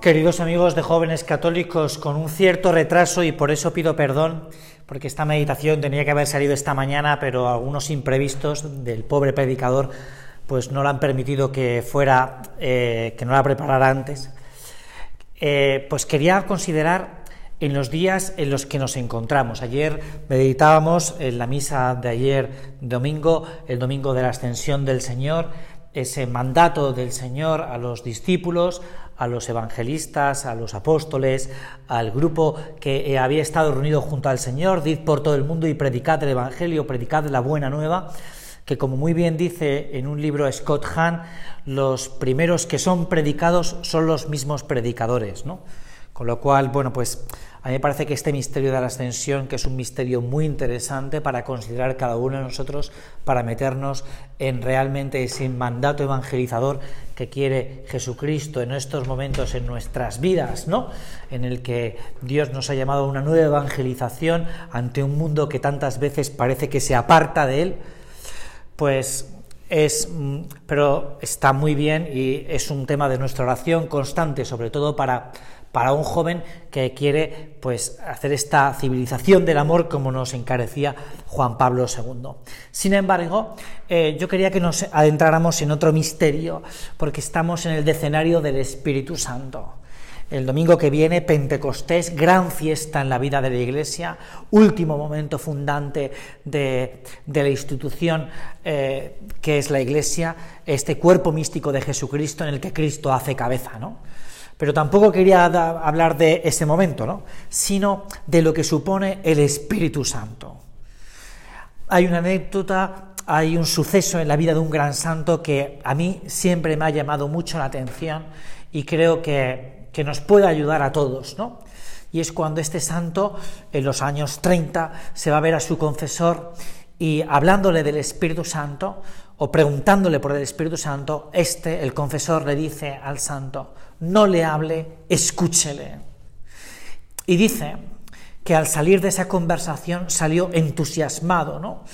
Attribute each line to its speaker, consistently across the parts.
Speaker 1: Queridos amigos de jóvenes católicos, con un cierto retraso y por eso pido perdón, porque esta meditación tenía que haber salido esta mañana, pero algunos imprevistos del pobre predicador pues no la han permitido que fuera, eh, que no la preparara antes. Eh, pues quería considerar en los días en los que nos encontramos. Ayer meditábamos en la misa de ayer domingo, el domingo de la ascensión del Señor, ese mandato del Señor a los discípulos, a los evangelistas, a los apóstoles, al grupo que eh, había estado reunido junto al Señor, did por todo el mundo y predicad el Evangelio, predicad la buena nueva, que como muy bien dice en un libro Scott Hahn, los primeros que son predicados son los mismos predicadores, ¿no? Con lo cual, bueno, pues a mí me parece que este misterio de la ascensión, que es un misterio muy interesante para considerar cada uno de nosotros, para meternos en realmente ese mandato evangelizador que quiere Jesucristo en estos momentos en nuestras vidas, ¿no? En el que Dios nos ha llamado a una nueva evangelización ante un mundo que tantas veces parece que se aparta de él, pues es, mm, pero está muy bien y es un tema de nuestra oración constante, sobre todo para para un joven que quiere pues hacer esta civilización del amor como nos encarecía Juan Pablo II. Sin embargo, eh, yo quería que nos adentráramos en otro misterio porque estamos en el decenario del Espíritu Santo. El domingo que viene, Pentecostés, gran fiesta en la vida de la Iglesia, último momento fundante de, la institución eh, que es la Iglesia, este cuerpo místico de Jesucristo en el que Cristo hace cabeza, ¿no? Pero tampoco quería hablar de ese momento, ¿no? sino de lo que supone el Espíritu Santo. Hay una anécdota, hay un suceso en la vida de un gran santo que a mí siempre me ha llamado mucho la atención y creo que, nos puede ayudar a todos, ¿no? Y es cuando este santo, en los años 30, se va a ver a su confesor y hablándole del Espíritu Santo o preguntándole por el Espíritu Santo, este, el confesor, le dice al santo, no le hable, escúchele. Y dice que al salir de esa conversación salió entusiasmado, ¿no?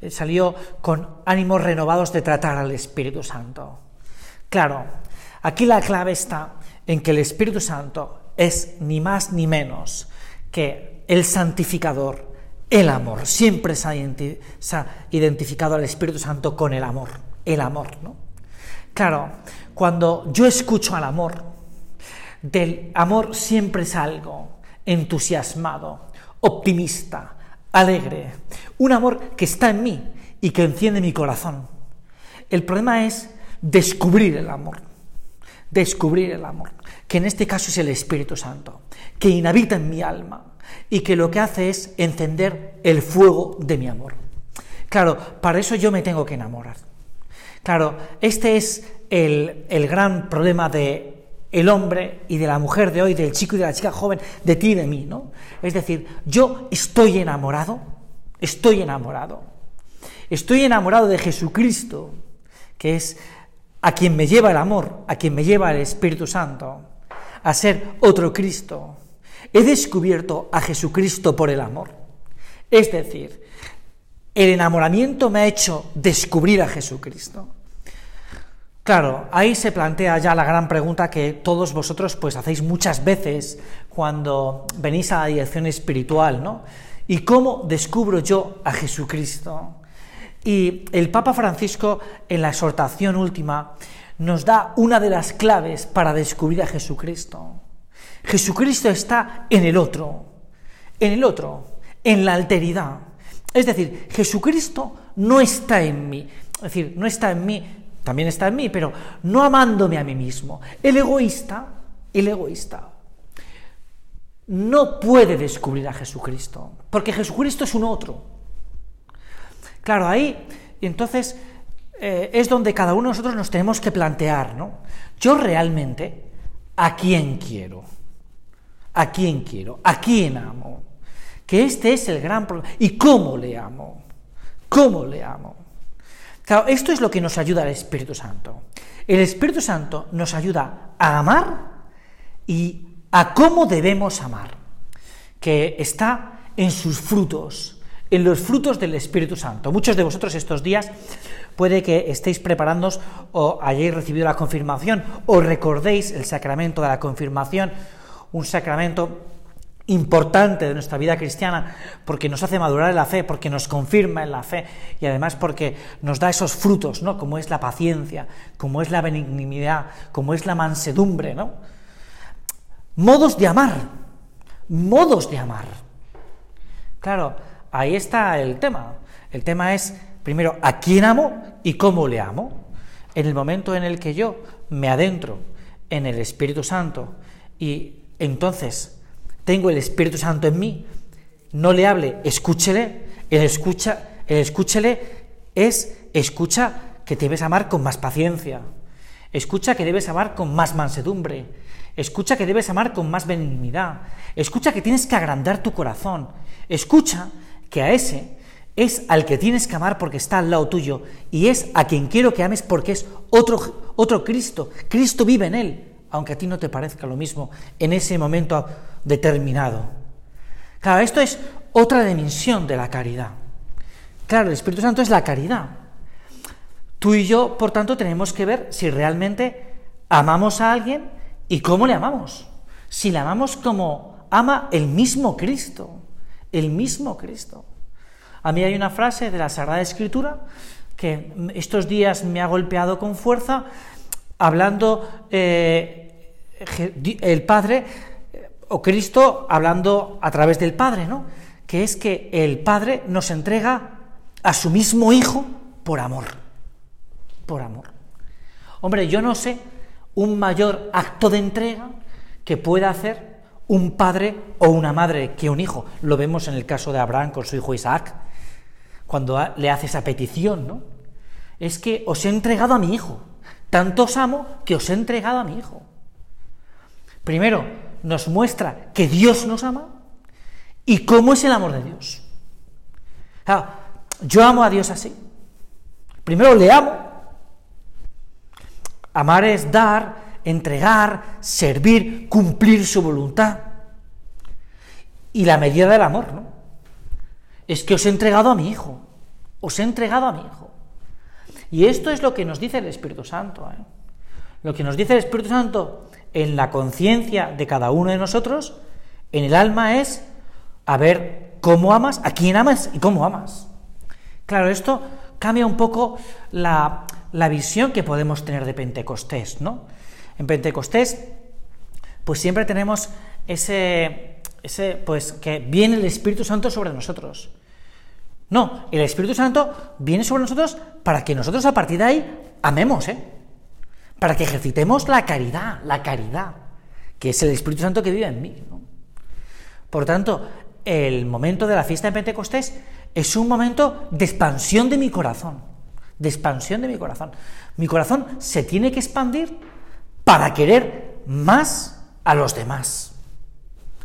Speaker 1: Eh, salió con ánimos renovados de tratar al Espíritu Santo. Claro, aquí la clave está en que el Espíritu Santo es ni más ni menos que el santificador, el amor. Siempre se ha, identificado al Espíritu Santo con el amor, el amor, ¿no? Claro, cuando yo escucho al amor, del amor siempre salgo entusiasmado, optimista, alegre, un amor que está en mí y que enciende mi corazón. El problema es descubrir el amor, descubrir el amor, que en este caso es el Espíritu Santo, que inhabita en mi alma, y que lo que hace es encender el fuego de mi amor. Claro, para eso yo me tengo que enamorar. Claro, este es el, gran problema de el hombre y de la mujer de hoy, del chico y de la chica joven, de ti y de mí, ¿no? Es decir, yo estoy enamorado, estoy enamorado, estoy enamorado de Jesucristo, que es a quien me lleva el amor, a quien me lleva el Espíritu Santo, a ser otro Cristo, He descubierto a Jesucristo por el amor. Es decir, el enamoramiento me ha hecho descubrir a Jesucristo. Claro, ahí se plantea ya la gran pregunta que todos vosotros pues hacéis muchas veces cuando venís a la dirección espiritual, ¿no? ¿Y cómo descubro yo a Jesucristo? Y el Papa Francisco en la exhortación última nos da una de las claves para descubrir a Jesucristo. Jesucristo está en el otro, en el otro, en la alteridad. Es decir, Jesucristo no está en mí. Es decir, no está en mí, también está en mí, pero no amándome a mí mismo. El egoísta, el egoísta, no puede descubrir a Jesucristo, porque Jesucristo es un otro. Claro, ahí, entonces, eh, es donde cada uno de nosotros nos tenemos que plantear, ¿no? Yo realmente, ¿a quién quiero? ¿A quién quiero? ¿A quién amo? Que este es el gran problema. ¿Y cómo le amo? ¿Cómo le amo? Claro, esto es lo que nos ayuda el Espíritu Santo. El Espíritu Santo nos ayuda a amar y a cómo debemos amar, que está en sus frutos, en los frutos del Espíritu Santo. Muchos de vosotros estos días puede que estéis preparándoos o hayáis recibido la confirmación o recordéis el sacramento de la confirmación, un sacramento importante de nuestra vida cristiana porque nos hace madurar en la fe, porque nos confirma en la fe y además porque nos da esos frutos, ¿no? Como es la paciencia, como es la benignidad, como es la mansedumbre, ¿no? Modos de amar, modos de amar. Claro, ahí está el tema. El tema es, primero, a quién amo y cómo le amo. En el momento en el que yo me adentro en el Espíritu Santo y entonces tengo el Espíritu Santo en mí, no le hable, escúchele, el escucha, el escúchele es escucha que debes amar con más paciencia, escucha que debes amar con más mansedumbre, escucha que debes amar con más benignidad, escucha que tienes que agrandar tu corazón, escucha que a ese es al que tienes que amar porque está al lado tuyo y es a quien quiero que ames porque es otro, otro Cristo, Cristo vive en él, aunque a ti no te parezca lo mismo en ese momento determinado. Claro, esto es otra dimensión de la caridad. Claro, el Espíritu Santo es la caridad. Tú y yo, por tanto, tenemos que ver si realmente amamos a alguien y cómo le amamos. Si le amamos como ama el mismo Cristo, el mismo Cristo. A mí hay una frase de la Sagrada Escritura que estos días me ha golpeado con fuerza, hablando eh, el Padre o Cristo hablando a través del Padre, ¿no? Que es que el Padre nos entrega a su mismo Hijo por amor. Por amor. Hombre, yo no sé un mayor acto de entrega que pueda hacer un padre o una madre que un hijo. Lo vemos en el caso de Abraham con su hijo Isaac, cuando le hace esa petición, ¿no? Es que os he entregado a mi hijo. Tanto os amo que os he entregado a mi hijo. Primero, nos muestra que Dios nos ama y cómo es el amor de Dios. yo amo a Dios así. Primero le amo. Amar es dar, entregar, servir, cumplir su voluntad. Y la medida del amor, ¿no? Es que os he entregado a mi hijo. Os he entregado a mi hijo. Y esto es lo que nos dice el Espíritu Santo. ¿eh? Lo que nos dice el Espíritu Santo en la conciencia de cada uno de nosotros, en el alma, es a ver cómo amas, a quién amas y cómo amas. Claro, esto cambia un poco la, visión que podemos tener de Pentecostés, ¿no? En Pentecostés, pues siempre tenemos ese, ese, pues que viene el Espíritu Santo sobre nosotros. No, el Espíritu Santo viene sobre nosotros para que nosotros a partir de ahí amemos, ¿eh? Para que ejercitemos la caridad, la caridad, que es el Espíritu Santo que vive en mí. Por tanto, el momento de la fiesta de Pentecostés es un momento de expansión de mi corazón, de expansión de mi corazón. Mi corazón se tiene que expandir para querer más a los demás,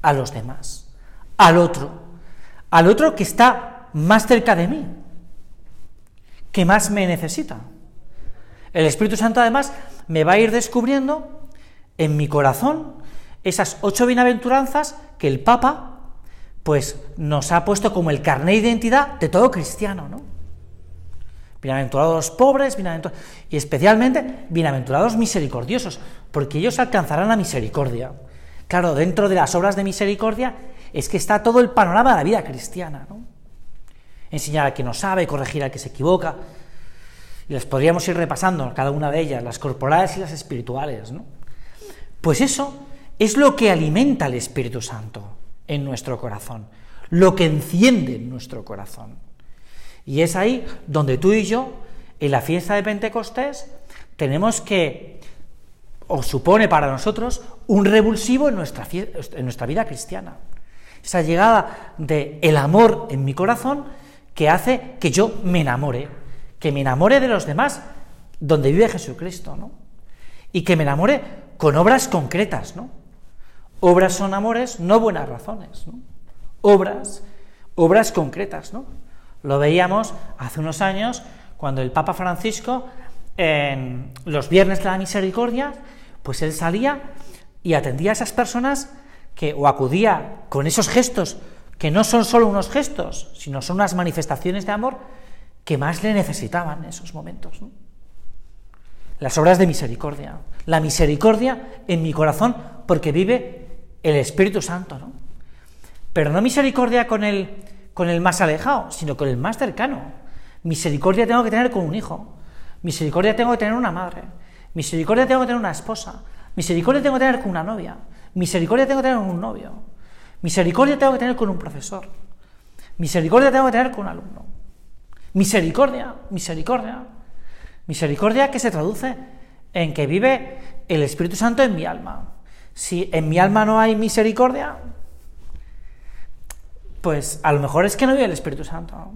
Speaker 1: a los demás, al otro, al otro que está más cerca de mí, que más me necesita. El Espíritu Santo además me va a ir descubriendo en mi corazón esas ocho bienaventuranzas que el Papa pues nos ha puesto como el carné de identidad de todo cristiano, ¿no? Bienaventurados los pobres, bienaventurados, y especialmente bienaventurados misericordiosos, porque ellos alcanzarán la misericordia. Claro, dentro de las obras de misericordia es que está todo el panorama de la vida cristiana, ¿no? Enseñar al que no sabe, corregir al que se equivoca, y las podríamos ir repasando, cada una de ellas, las corporales y las espirituales, ¿no? Pues eso es lo que alimenta el Espíritu Santo en nuestro corazón, lo que enciende nuestro corazón. Y es ahí donde tú y yo, en la fiesta de Pentecostés, tenemos que, o supone para nosotros, un revulsivo en nuestra, en nuestra vida cristiana. Esa llegada de el amor en mi corazón que hace que yo me enamore, que me enamore de los demás donde vive Jesucristo, ¿no? Y que me enamore con obras concretas, ¿no? Obras son amores, no buenas razones, ¿no? Obras, obras concretas, ¿no? Lo veíamos hace unos años cuando el Papa Francisco, en los viernes de la misericordia, pues él salía y atendía a esas personas que, o acudía con esos gestos que no son solo unos gestos, sino son unas manifestaciones de amor que más le necesitaban en esos momentos. Las obras de misericordia, la misericordia en mi corazón porque vive el Espíritu Santo, ¿no? Pero no misericordia con el, con el más alejado, sino con el más cercano. Misericordia tengo que tener con un hijo, misericordia tengo que tener una madre, misericordia tengo que tener una esposa, misericordia tengo que tener con una novia, misericordia tengo que tener con un novio, misericordia tengo que tener con un profesor, misericordia tengo que tener con un alumno. Misericordia, misericordia. Misericordia que se traduce en que vive el Espíritu Santo en mi alma. Si en mi alma no hay misericordia, pues a lo mejor es que no vive el Espíritu Santo.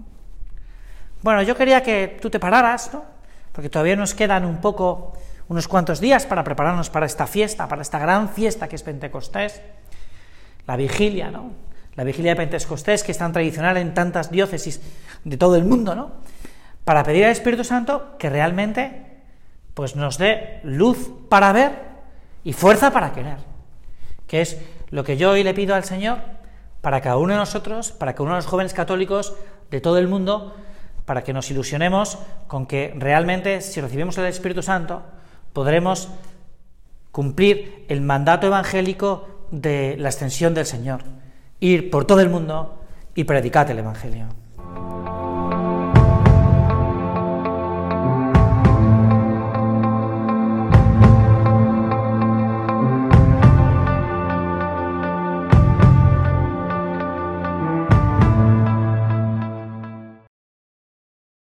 Speaker 1: Bueno, yo quería que tú te pararas, ¿no? Porque todavía nos quedan un poco, unos cuantos días para prepararnos para esta fiesta, para esta gran fiesta que es Pentecostés, la vigilia, ¿no? La vigilia de Pentecostés, que es tan tradicional en tantas diócesis de todo el mundo, ¿no? Para pedir al Espíritu Santo que realmente pues nos dé luz para ver y fuerza para querer, que es lo que yo hoy le pido al Señor para cada uno de nosotros, para cada uno de los jóvenes católicos de todo el mundo, para que nos ilusionemos con que realmente si recibimos el Espíritu Santo podremos cumplir el mandato evangélico de la extensión del Señor, ir por todo el mundo y predicar el Evangelio.